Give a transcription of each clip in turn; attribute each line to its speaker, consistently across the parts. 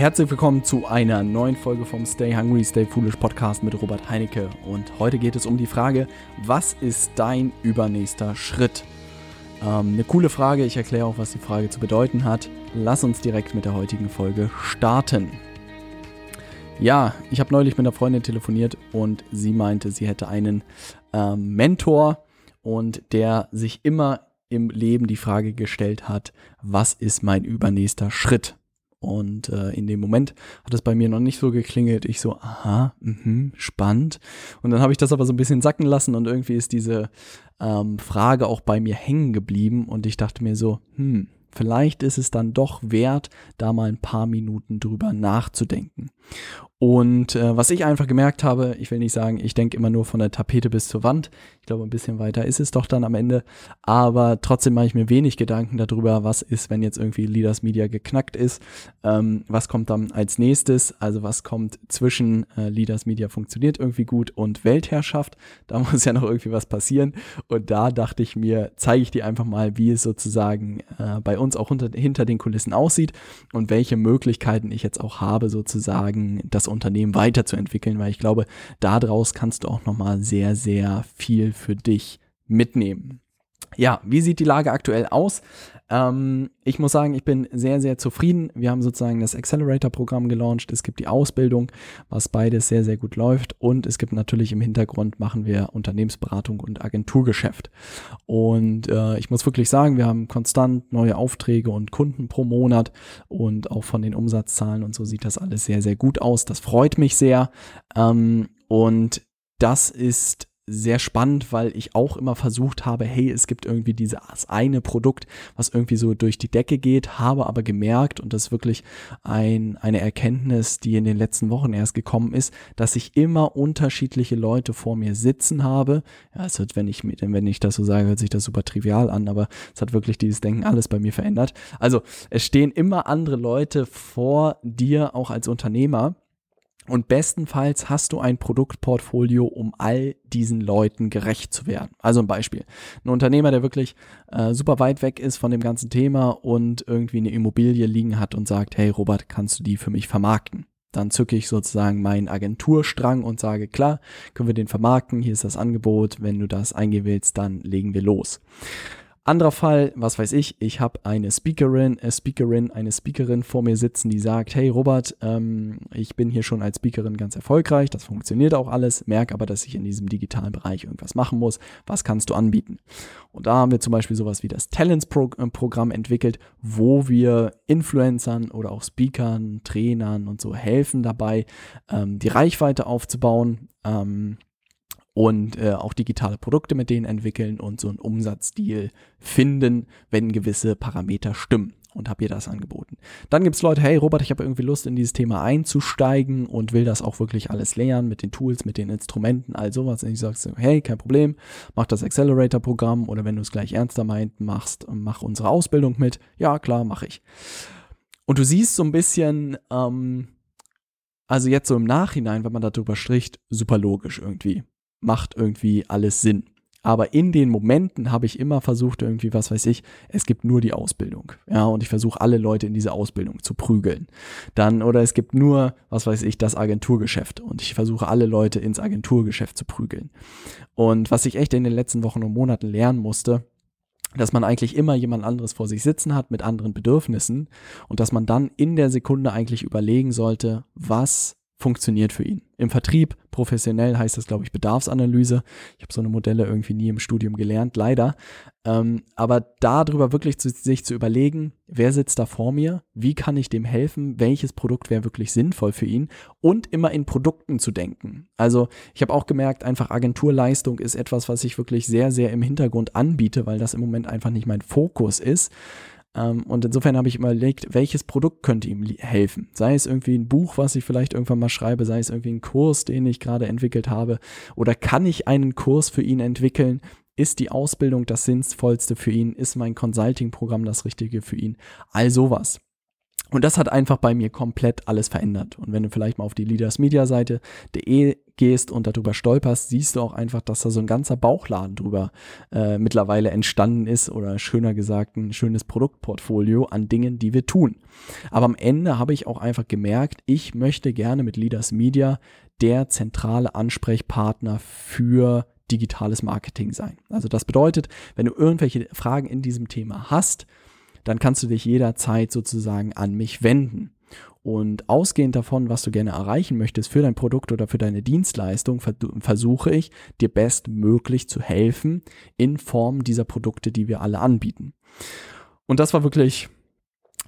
Speaker 1: Herzlich willkommen zu einer neuen Folge vom Stay Hungry, Stay Foolish Podcast mit Robert Heinecke. Und heute geht es um die Frage, was ist dein übernächster Schritt? Ähm, eine coole Frage, ich erkläre auch, was die Frage zu bedeuten hat. Lass uns direkt mit der heutigen Folge starten. Ja, ich habe neulich mit einer Freundin telefoniert und sie meinte, sie hätte einen ähm, Mentor und der sich immer im Leben die Frage gestellt hat, was ist mein übernächster Schritt? Und äh, in dem Moment hat es bei mir noch nicht so geklingelt. Ich so, aha, mh, spannend. Und dann habe ich das aber so ein bisschen sacken lassen und irgendwie ist diese ähm, Frage auch bei mir hängen geblieben. Und ich dachte mir so, hm, vielleicht ist es dann doch wert, da mal ein paar Minuten drüber nachzudenken. Und äh, was ich einfach gemerkt habe, ich will nicht sagen, ich denke immer nur von der Tapete bis zur Wand. Glaube, ein bisschen weiter ist es doch dann am Ende. Aber trotzdem mache ich mir wenig Gedanken darüber, was ist, wenn jetzt irgendwie Leaders Media geknackt ist. Ähm, was kommt dann als nächstes? Also was kommt zwischen äh, Leaders Media funktioniert irgendwie gut und Weltherrschaft? Da muss ja noch irgendwie was passieren. Und da dachte ich mir, zeige ich dir einfach mal, wie es sozusagen äh, bei uns auch unter, hinter den Kulissen aussieht und welche Möglichkeiten ich jetzt auch habe, sozusagen das Unternehmen weiterzuentwickeln, weil ich glaube, daraus kannst du auch nochmal sehr, sehr viel für dich mitnehmen. Ja, wie sieht die Lage aktuell aus? Ähm, ich muss sagen, ich bin sehr, sehr zufrieden. Wir haben sozusagen das Accelerator-Programm gelauncht. Es gibt die Ausbildung, was beides sehr, sehr gut läuft. Und es gibt natürlich im Hintergrund machen wir Unternehmensberatung und Agenturgeschäft. Und äh, ich muss wirklich sagen, wir haben konstant neue Aufträge und Kunden pro Monat. Und auch von den Umsatzzahlen und so sieht das alles sehr, sehr gut aus. Das freut mich sehr. Ähm, und das ist sehr spannend, weil ich auch immer versucht habe, hey, es gibt irgendwie dieses eine Produkt, was irgendwie so durch die Decke geht, habe aber gemerkt, und das ist wirklich ein, eine Erkenntnis, die in den letzten Wochen erst gekommen ist, dass ich immer unterschiedliche Leute vor mir sitzen habe. Ja, es wird, wenn ich, wenn ich das so sage, hört sich das super trivial an, aber es hat wirklich dieses Denken alles bei mir verändert. Also, es stehen immer andere Leute vor dir, auch als Unternehmer, und bestenfalls hast du ein Produktportfolio, um all diesen Leuten gerecht zu werden. Also ein Beispiel. Ein Unternehmer, der wirklich äh, super weit weg ist von dem ganzen Thema und irgendwie eine Immobilie liegen hat und sagt, hey Robert, kannst du die für mich vermarkten? Dann zücke ich sozusagen meinen Agenturstrang und sage, klar, können wir den vermarkten, hier ist das Angebot, wenn du das eingewählst, dann legen wir los. Anderer Fall, was weiß ich, ich habe eine Speakerin, eine Speakerin, eine Speakerin vor mir sitzen, die sagt, hey Robert, ähm, ich bin hier schon als Speakerin ganz erfolgreich, das funktioniert auch alles, merke aber, dass ich in diesem digitalen Bereich irgendwas machen muss. Was kannst du anbieten? Und da haben wir zum Beispiel sowas wie das Talents-Programm entwickelt, wo wir Influencern oder auch Speakern, Trainern und so helfen dabei, ähm, die Reichweite aufzubauen. Ähm, und äh, auch digitale Produkte mit denen entwickeln und so einen Umsatzdeal finden, wenn gewisse Parameter stimmen. Und habe ihr das angeboten. Dann gibt es Leute, hey Robert, ich habe irgendwie Lust in dieses Thema einzusteigen und will das auch wirklich alles lernen mit den Tools, mit den Instrumenten, all sowas. Und ich sage so, hey, kein Problem, mach das Accelerator-Programm oder wenn du es gleich ernster meint, machst, mach unsere Ausbildung mit. Ja, klar, mache ich. Und du siehst so ein bisschen, ähm, also jetzt so im Nachhinein, wenn man darüber spricht, super logisch irgendwie macht irgendwie alles Sinn. Aber in den Momenten habe ich immer versucht, irgendwie, was weiß ich, es gibt nur die Ausbildung. Ja, und ich versuche alle Leute in diese Ausbildung zu prügeln. Dann, oder es gibt nur, was weiß ich, das Agenturgeschäft. Und ich versuche alle Leute ins Agenturgeschäft zu prügeln. Und was ich echt in den letzten Wochen und Monaten lernen musste, dass man eigentlich immer jemand anderes vor sich sitzen hat mit anderen Bedürfnissen und dass man dann in der Sekunde eigentlich überlegen sollte, was funktioniert für ihn. Im Vertrieb, professionell heißt das, glaube ich, Bedarfsanalyse. Ich habe so eine Modelle irgendwie nie im Studium gelernt, leider. Ähm, aber darüber wirklich zu, sich zu überlegen, wer sitzt da vor mir, wie kann ich dem helfen, welches Produkt wäre wirklich sinnvoll für ihn und immer in Produkten zu denken. Also ich habe auch gemerkt, einfach Agenturleistung ist etwas, was ich wirklich sehr, sehr im Hintergrund anbiete, weil das im Moment einfach nicht mein Fokus ist. Ähm, und insofern habe ich überlegt, welches Produkt könnte ihm helfen. Sei es irgendwie ein Buch, was ich vielleicht irgendwann mal schreibe, sei es irgendwie ein Kurs, den ich gerade entwickelt habe, oder kann ich einen Kurs für ihn entwickeln? Ist die Ausbildung das Sinnvollste für ihn? Ist mein Consulting-Programm das Richtige für ihn? All sowas. Und das hat einfach bei mir komplett alles verändert. Und wenn du vielleicht mal auf die leadersmediaseite.de gehst und darüber stolperst, siehst du auch einfach, dass da so ein ganzer Bauchladen drüber äh, mittlerweile entstanden ist oder schöner gesagt ein schönes Produktportfolio an Dingen, die wir tun. Aber am Ende habe ich auch einfach gemerkt, ich möchte gerne mit Leaders Media der zentrale Ansprechpartner für digitales Marketing sein. Also das bedeutet, wenn du irgendwelche Fragen in diesem Thema hast, dann kannst du dich jederzeit sozusagen an mich wenden. Und ausgehend davon, was du gerne erreichen möchtest für dein Produkt oder für deine Dienstleistung, versuche ich dir bestmöglich zu helfen in Form dieser Produkte, die wir alle anbieten. Und das war wirklich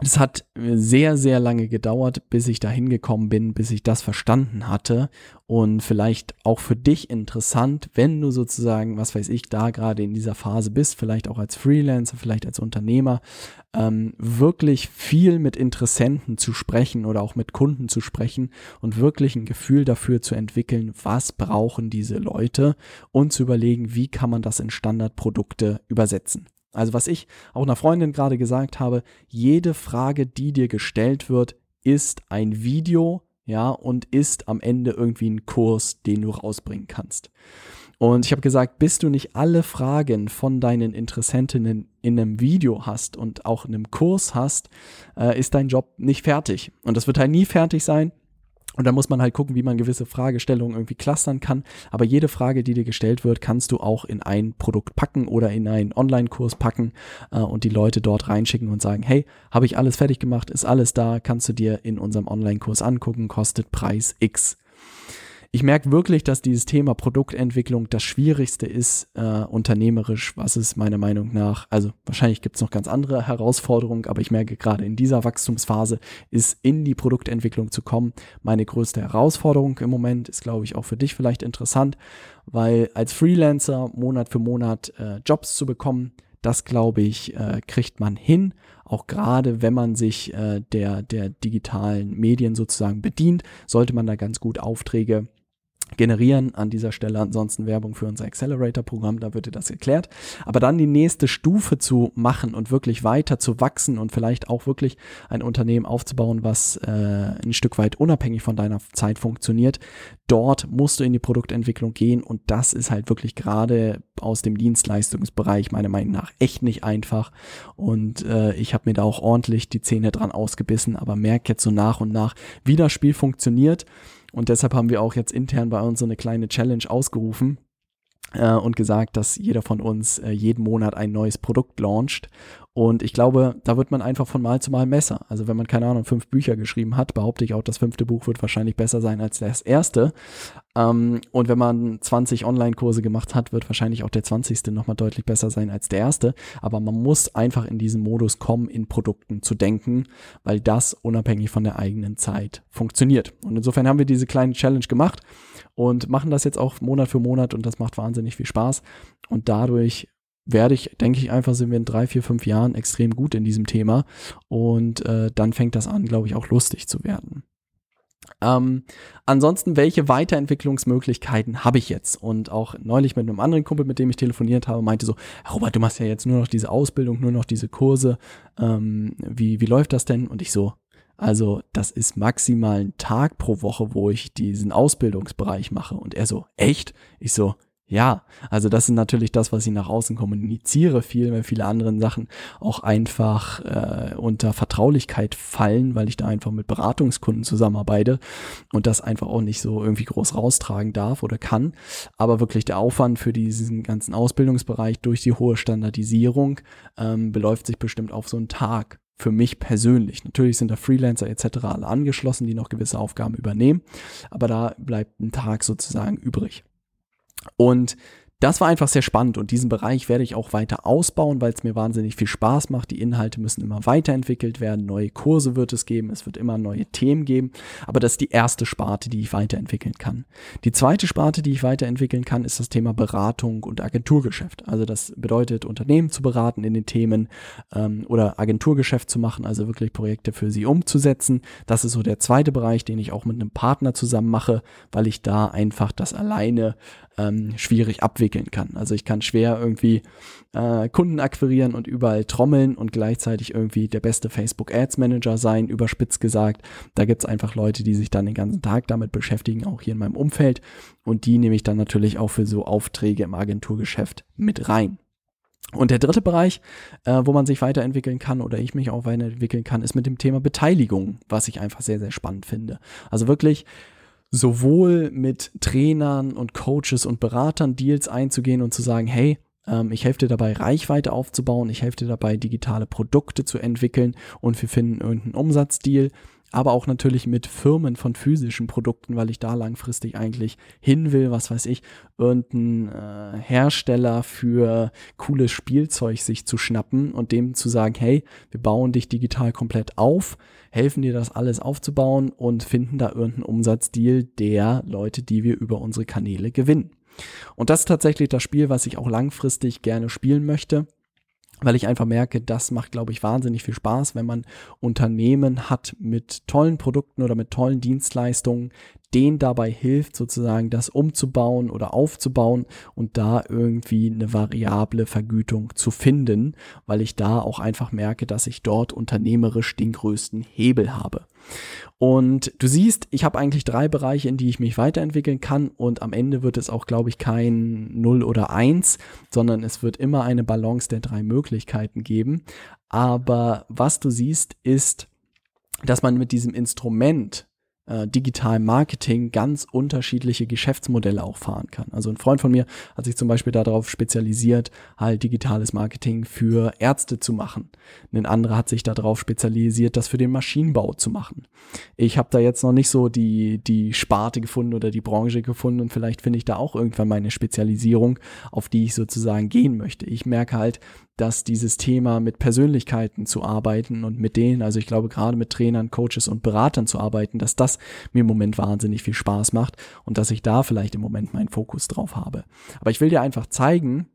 Speaker 1: es hat sehr, sehr lange gedauert, bis ich da hingekommen bin, bis ich das verstanden hatte. Und vielleicht auch für dich interessant, wenn du sozusagen, was weiß ich, da gerade in dieser Phase bist, vielleicht auch als Freelancer, vielleicht als Unternehmer, ähm, wirklich viel mit Interessenten zu sprechen oder auch mit Kunden zu sprechen und wirklich ein Gefühl dafür zu entwickeln, was brauchen diese Leute und zu überlegen, wie kann man das in Standardprodukte übersetzen. Also was ich auch einer Freundin gerade gesagt habe, jede Frage, die dir gestellt wird, ist ein Video, ja, und ist am Ende irgendwie ein Kurs, den du rausbringen kannst. Und ich habe gesagt, bis du nicht alle Fragen von deinen Interessentinnen in einem Video hast und auch in einem Kurs hast, äh, ist dein Job nicht fertig. Und das wird halt nie fertig sein, und da muss man halt gucken, wie man gewisse Fragestellungen irgendwie clustern kann. Aber jede Frage, die dir gestellt wird, kannst du auch in ein Produkt packen oder in einen Online-Kurs packen äh, und die Leute dort reinschicken und sagen, hey, habe ich alles fertig gemacht, ist alles da, kannst du dir in unserem Online-Kurs angucken, kostet Preis X ich merke wirklich, dass dieses Thema Produktentwicklung das Schwierigste ist, äh, unternehmerisch, was es meiner Meinung nach, also wahrscheinlich gibt es noch ganz andere Herausforderungen, aber ich merke gerade in dieser Wachstumsphase ist in die Produktentwicklung zu kommen meine größte Herausforderung im Moment, ist glaube ich auch für dich vielleicht interessant, weil als Freelancer Monat für Monat äh, Jobs zu bekommen, das glaube ich, äh, kriegt man hin, auch gerade wenn man sich äh, der, der digitalen Medien sozusagen bedient, sollte man da ganz gut Aufträge generieren. An dieser Stelle ansonsten Werbung für unser Accelerator-Programm, da wird dir das erklärt. Aber dann die nächste Stufe zu machen und wirklich weiter zu wachsen und vielleicht auch wirklich ein Unternehmen aufzubauen, was äh, ein Stück weit unabhängig von deiner Zeit funktioniert. Dort musst du in die Produktentwicklung gehen und das ist halt wirklich gerade aus dem Dienstleistungsbereich meiner Meinung nach echt nicht einfach. Und äh, ich habe mir da auch ordentlich die Zähne dran ausgebissen, aber merke jetzt so nach und nach, wie das Spiel funktioniert. Und deshalb haben wir auch jetzt intern bei uns so eine kleine Challenge ausgerufen äh, und gesagt, dass jeder von uns äh, jeden Monat ein neues Produkt launcht. Und ich glaube, da wird man einfach von Mal zu Mal besser. Also wenn man, keine Ahnung, fünf Bücher geschrieben hat, behaupte ich auch, das fünfte Buch wird wahrscheinlich besser sein als das erste. Ähm, und wenn man 20 Online-Kurse gemacht hat, wird wahrscheinlich auch der 20. nochmal deutlich besser sein als der erste. Aber man muss einfach in diesen Modus kommen, in Produkten zu denken, weil das unabhängig von der eigenen Zeit funktioniert. Und insofern haben wir diese kleine Challenge gemacht und machen das jetzt auch Monat für Monat und das macht wahnsinnig viel Spaß. Und dadurch werde ich, denke ich einfach, sind wir in drei, vier, fünf Jahren extrem gut in diesem Thema. Und äh, dann fängt das an, glaube ich, auch lustig zu werden. Ähm, ansonsten, welche Weiterentwicklungsmöglichkeiten habe ich jetzt? Und auch neulich mit einem anderen Kumpel, mit dem ich telefoniert habe, meinte so, Robert, du machst ja jetzt nur noch diese Ausbildung, nur noch diese Kurse. Ähm, wie, wie läuft das denn? Und ich so, also das ist maximal ein Tag pro Woche, wo ich diesen Ausbildungsbereich mache. Und er so, echt? Ich so, ja, also das ist natürlich das, was ich nach außen kommuniziere, viel, weil viele andere Sachen auch einfach äh, unter Vertraulichkeit fallen, weil ich da einfach mit Beratungskunden zusammenarbeite und das einfach auch nicht so irgendwie groß raustragen darf oder kann. Aber wirklich der Aufwand für diesen ganzen Ausbildungsbereich durch die hohe Standardisierung ähm, beläuft sich bestimmt auf so einen Tag für mich persönlich. Natürlich sind da Freelancer etc. alle angeschlossen, die noch gewisse Aufgaben übernehmen, aber da bleibt ein Tag sozusagen übrig. Und das war einfach sehr spannend und diesen Bereich werde ich auch weiter ausbauen, weil es mir wahnsinnig viel Spaß macht. Die Inhalte müssen immer weiterentwickelt werden, neue Kurse wird es geben, es wird immer neue Themen geben, aber das ist die erste Sparte, die ich weiterentwickeln kann. Die zweite Sparte, die ich weiterentwickeln kann, ist das Thema Beratung und Agenturgeschäft. Also das bedeutet, Unternehmen zu beraten in den Themen ähm, oder Agenturgeschäft zu machen, also wirklich Projekte für sie umzusetzen. Das ist so der zweite Bereich, den ich auch mit einem Partner zusammen mache, weil ich da einfach das alleine ähm, schwierig abwickeln entwickeln kann. Also ich kann schwer irgendwie äh, Kunden akquirieren und überall trommeln und gleichzeitig irgendwie der beste Facebook Ads Manager sein, überspitzt gesagt. Da gibt es einfach Leute, die sich dann den ganzen Tag damit beschäftigen, auch hier in meinem Umfeld. Und die nehme ich dann natürlich auch für so Aufträge im Agenturgeschäft mit rein. Und der dritte Bereich, äh, wo man sich weiterentwickeln kann oder ich mich auch weiterentwickeln kann, ist mit dem Thema Beteiligung, was ich einfach sehr, sehr spannend finde. Also wirklich sowohl mit Trainern und Coaches und Beratern Deals einzugehen und zu sagen, hey, ähm, ich helfe dir dabei, Reichweite aufzubauen, ich helfe dir dabei, digitale Produkte zu entwickeln und wir finden irgendeinen Umsatzdeal aber auch natürlich mit Firmen von physischen Produkten, weil ich da langfristig eigentlich hin will, was weiß ich, irgendein äh, Hersteller für cooles Spielzeug sich zu schnappen und dem zu sagen, hey, wir bauen dich digital komplett auf, helfen dir das alles aufzubauen und finden da irgendeinen Umsatzdeal der Leute, die wir über unsere Kanäle gewinnen. Und das ist tatsächlich das Spiel, was ich auch langfristig gerne spielen möchte weil ich einfach merke, das macht, glaube ich, wahnsinnig viel Spaß, wenn man Unternehmen hat mit tollen Produkten oder mit tollen Dienstleistungen, denen dabei hilft, sozusagen das umzubauen oder aufzubauen und da irgendwie eine variable Vergütung zu finden, weil ich da auch einfach merke, dass ich dort unternehmerisch den größten Hebel habe. Und du siehst, ich habe eigentlich drei Bereiche, in die ich mich weiterentwickeln kann und am Ende wird es auch, glaube ich, kein 0 oder 1, sondern es wird immer eine Balance der drei Möglichkeiten geben. Aber was du siehst, ist, dass man mit diesem Instrument äh, digitalem Marketing ganz unterschiedliche Geschäftsmodelle auch fahren kann. Also ein Freund von mir hat sich zum Beispiel darauf spezialisiert, halt digitales Marketing für Ärzte zu machen. Ein anderer hat sich darauf spezialisiert, das für den Maschinenbau zu machen. Ich habe da jetzt noch nicht so die, die Sparte gefunden oder die Branche gefunden und vielleicht finde ich da auch irgendwann meine Spezialisierung, auf die ich sozusagen gehen möchte. Ich merke halt, dass dieses Thema mit Persönlichkeiten zu arbeiten und mit denen, also ich glaube gerade mit Trainern, Coaches und Beratern zu arbeiten, dass das mir im Moment wahnsinnig viel Spaß macht und dass ich da vielleicht im Moment meinen Fokus drauf habe. Aber ich will dir einfach zeigen,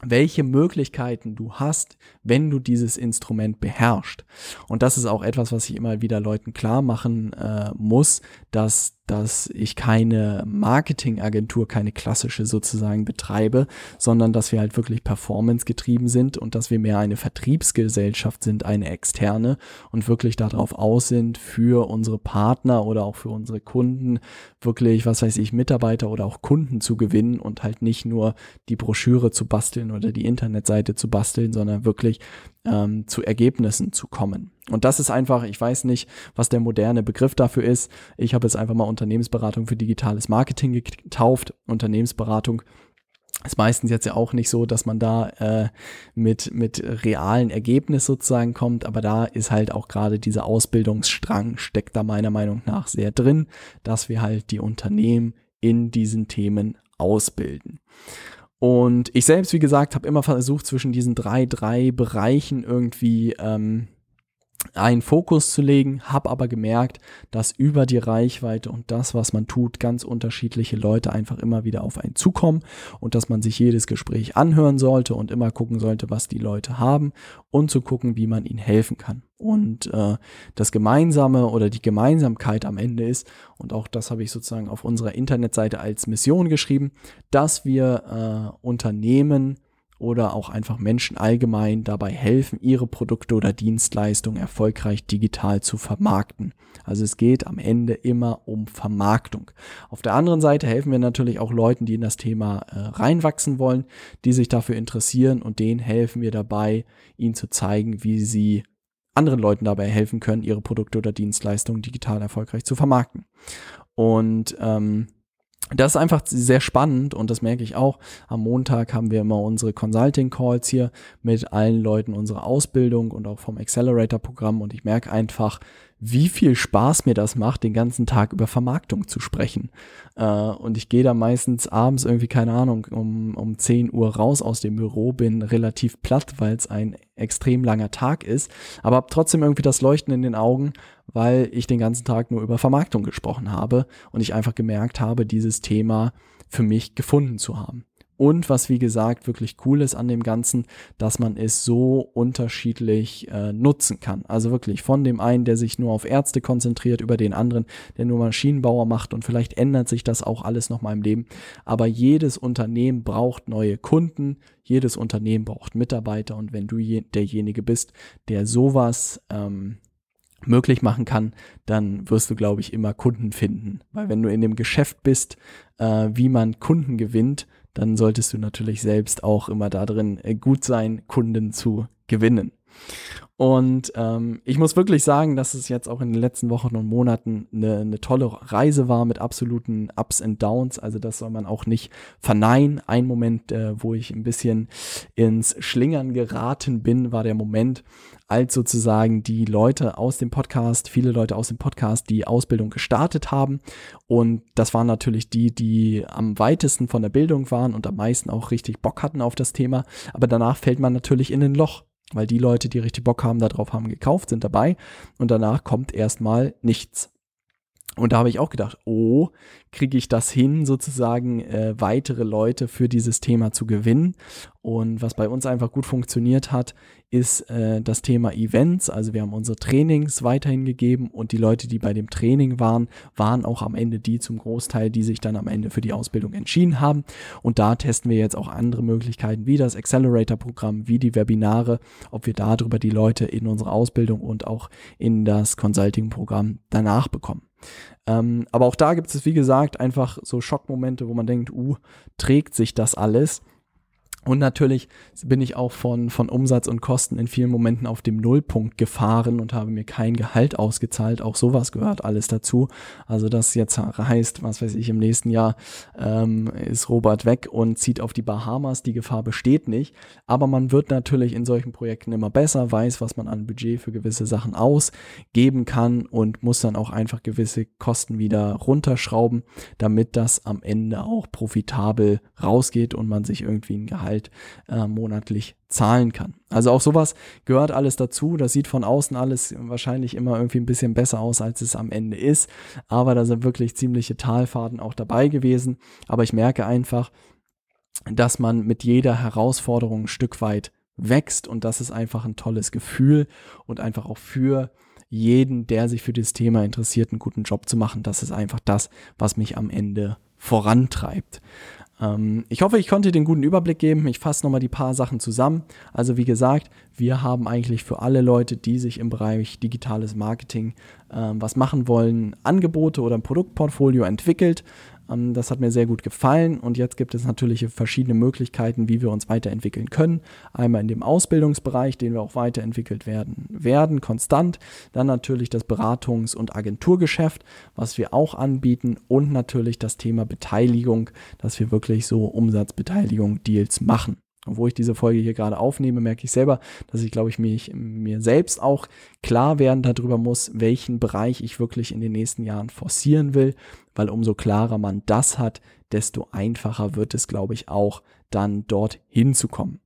Speaker 1: welche Möglichkeiten du hast, wenn du dieses Instrument beherrschst. Und das ist auch etwas, was ich immer wieder Leuten klar machen äh, muss, dass dass ich keine Marketingagentur, keine klassische sozusagen betreibe, sondern dass wir halt wirklich performance getrieben sind und dass wir mehr eine Vertriebsgesellschaft sind, eine externe und wirklich darauf aus sind, für unsere Partner oder auch für unsere Kunden wirklich, was weiß ich, Mitarbeiter oder auch Kunden zu gewinnen und halt nicht nur die Broschüre zu basteln oder die Internetseite zu basteln, sondern wirklich ähm, zu Ergebnissen zu kommen. Und das ist einfach, ich weiß nicht, was der moderne Begriff dafür ist. Ich habe jetzt einfach mal Unternehmensberatung für digitales Marketing getauft. Unternehmensberatung ist meistens jetzt ja auch nicht so, dass man da äh, mit, mit realen Ergebnis sozusagen kommt, aber da ist halt auch gerade dieser Ausbildungsstrang, steckt da meiner Meinung nach sehr drin, dass wir halt die Unternehmen in diesen Themen ausbilden. Und ich selbst, wie gesagt, habe immer versucht, zwischen diesen drei, drei Bereichen irgendwie ähm, einen Fokus zu legen, habe aber gemerkt, dass über die Reichweite und das, was man tut, ganz unterschiedliche Leute einfach immer wieder auf einen zukommen und dass man sich jedes Gespräch anhören sollte und immer gucken sollte, was die Leute haben und zu gucken, wie man ihnen helfen kann. Und äh, das Gemeinsame oder die Gemeinsamkeit am Ende ist, und auch das habe ich sozusagen auf unserer Internetseite als Mission geschrieben, dass wir äh, Unternehmen oder auch einfach Menschen allgemein dabei helfen, ihre Produkte oder Dienstleistungen erfolgreich digital zu vermarkten. Also es geht am Ende immer um Vermarktung. Auf der anderen Seite helfen wir natürlich auch Leuten, die in das Thema äh, reinwachsen wollen, die sich dafür interessieren und denen helfen wir dabei, ihnen zu zeigen, wie sie anderen Leuten dabei helfen können, ihre Produkte oder Dienstleistungen digital erfolgreich zu vermarkten. Und ähm, das ist einfach sehr spannend und das merke ich auch. Am Montag haben wir immer unsere Consulting Calls hier mit allen Leuten unserer Ausbildung und auch vom Accelerator Programm und ich merke einfach, wie viel Spaß mir das macht, den ganzen Tag über Vermarktung zu sprechen. Äh, und ich gehe da meistens abends irgendwie, keine Ahnung, um, um 10 Uhr raus aus dem Büro, bin relativ platt, weil es ein extrem langer Tag ist, aber habe trotzdem irgendwie das Leuchten in den Augen, weil ich den ganzen Tag nur über Vermarktung gesprochen habe und ich einfach gemerkt habe, dieses Thema für mich gefunden zu haben. Und was wie gesagt wirklich cool ist an dem Ganzen, dass man es so unterschiedlich äh, nutzen kann. Also wirklich von dem einen, der sich nur auf Ärzte konzentriert, über den anderen, der nur Maschinenbauer macht und vielleicht ändert sich das auch alles noch mal im Leben. Aber jedes Unternehmen braucht neue Kunden, jedes Unternehmen braucht Mitarbeiter und wenn du je, derjenige bist, der sowas ähm, möglich machen kann, dann wirst du, glaube ich, immer Kunden finden. Weil wenn du in dem Geschäft bist, äh, wie man Kunden gewinnt, dann solltest du natürlich selbst auch immer darin äh, gut sein, Kunden zu gewinnen. Und ähm, ich muss wirklich sagen, dass es jetzt auch in den letzten Wochen und Monaten eine, eine tolle Reise war mit absoluten Ups und Downs. Also das soll man auch nicht verneinen. Ein Moment, äh, wo ich ein bisschen ins Schlingern geraten bin, war der Moment, als sozusagen die Leute aus dem Podcast, viele Leute aus dem Podcast, die Ausbildung gestartet haben. Und das waren natürlich die, die am weitesten von der Bildung waren und am meisten auch richtig Bock hatten auf das Thema. Aber danach fällt man natürlich in ein Loch. Weil die Leute, die richtig Bock haben, darauf haben gekauft, sind dabei und danach kommt erstmal nichts. Und da habe ich auch gedacht, oh, kriege ich das hin, sozusagen äh, weitere Leute für dieses Thema zu gewinnen. Und was bei uns einfach gut funktioniert hat, ist äh, das Thema Events. Also wir haben unsere Trainings weiterhin gegeben und die Leute, die bei dem Training waren, waren auch am Ende die zum Großteil, die sich dann am Ende für die Ausbildung entschieden haben. Und da testen wir jetzt auch andere Möglichkeiten, wie das Accelerator-Programm, wie die Webinare, ob wir darüber die Leute in unsere Ausbildung und auch in das Consulting-Programm danach bekommen. Ähm, aber auch da gibt es, wie gesagt, einfach so Schockmomente, wo man denkt, uh, trägt sich das alles? Und natürlich bin ich auch von, von Umsatz und Kosten in vielen Momenten auf dem Nullpunkt gefahren und habe mir kein Gehalt ausgezahlt. Auch sowas gehört alles dazu. Also das jetzt heißt, was weiß ich, im nächsten Jahr ähm, ist Robert weg und zieht auf die Bahamas. Die Gefahr besteht nicht. Aber man wird natürlich in solchen Projekten immer besser, weiß, was man an Budget für gewisse Sachen ausgeben kann und muss dann auch einfach gewisse Kosten wieder runterschrauben, damit das am Ende auch profitabel rausgeht und man sich irgendwie ein Gehalt halt äh, monatlich zahlen kann. Also auch sowas gehört alles dazu. Das sieht von außen alles wahrscheinlich immer irgendwie ein bisschen besser aus, als es am Ende ist. Aber da sind wirklich ziemliche Talfahrten auch dabei gewesen. Aber ich merke einfach, dass man mit jeder Herausforderung ein Stück weit wächst und das ist einfach ein tolles Gefühl und einfach auch für jeden, der sich für dieses Thema interessiert, einen guten Job zu machen. Das ist einfach das, was mich am Ende vorantreibt. Ähm, ich hoffe, ich konnte den guten Überblick geben. Ich fasse nochmal die paar Sachen zusammen. Also wie gesagt, wir haben eigentlich für alle Leute, die sich im Bereich digitales Marketing ähm, was machen wollen, Angebote oder ein Produktportfolio entwickelt. Ähm, das hat mir sehr gut gefallen und jetzt gibt es natürlich verschiedene Möglichkeiten, wie wir uns weiterentwickeln können. Einmal in dem Ausbildungsbereich, den wir auch weiterentwickelt werden, werden konstant. Dann natürlich das Beratungs- und Agenturgeschäft, was wir auch anbieten und natürlich das Thema Beteiligung, dass wir wirklich so Umsatzbeteiligung Deals machen. Wo ich diese Folge hier gerade aufnehme, merke ich selber, dass ich, glaube ich, mich, mir selbst auch klar werden darüber muss, welchen Bereich ich wirklich in den nächsten Jahren forcieren will, weil umso klarer man das hat, desto einfacher wird es, glaube ich, auch dann dort hinzukommen.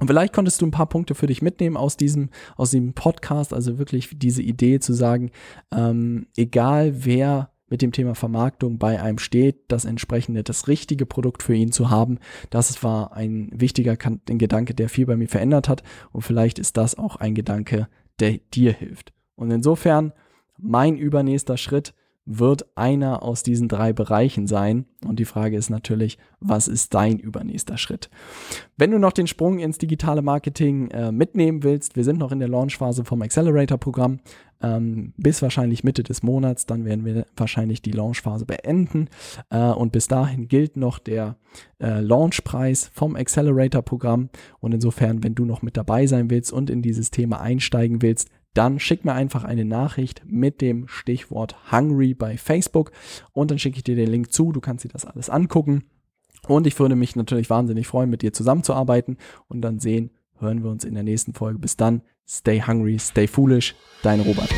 Speaker 1: Und vielleicht konntest du ein paar Punkte für dich mitnehmen aus diesem, aus diesem Podcast, also wirklich diese Idee zu sagen, ähm, egal wer mit dem Thema Vermarktung bei einem steht, das entsprechende, das richtige Produkt für ihn zu haben. Das war ein wichtiger Gedanke, der viel bei mir verändert hat. Und vielleicht ist das auch ein Gedanke, der dir hilft. Und insofern, mein übernächster Schritt wird einer aus diesen drei Bereichen sein. Und die Frage ist natürlich, was ist dein übernächster Schritt? Wenn du noch den Sprung ins digitale Marketing äh, mitnehmen willst, wir sind noch in der Launchphase vom Accelerator-Programm. Ähm, bis wahrscheinlich Mitte des Monats, dann werden wir wahrscheinlich die Launchphase beenden. Äh, und bis dahin gilt noch der äh, Launchpreis vom Accelerator-Programm. Und insofern, wenn du noch mit dabei sein willst und in dieses Thema einsteigen willst, dann schick mir einfach eine Nachricht mit dem Stichwort Hungry bei Facebook und dann schicke ich dir den Link zu. Du kannst dir das alles angucken. Und ich würde mich natürlich wahnsinnig freuen, mit dir zusammenzuarbeiten und dann sehen, hören wir uns in der nächsten Folge. Bis dann, stay hungry, stay foolish, dein Robert.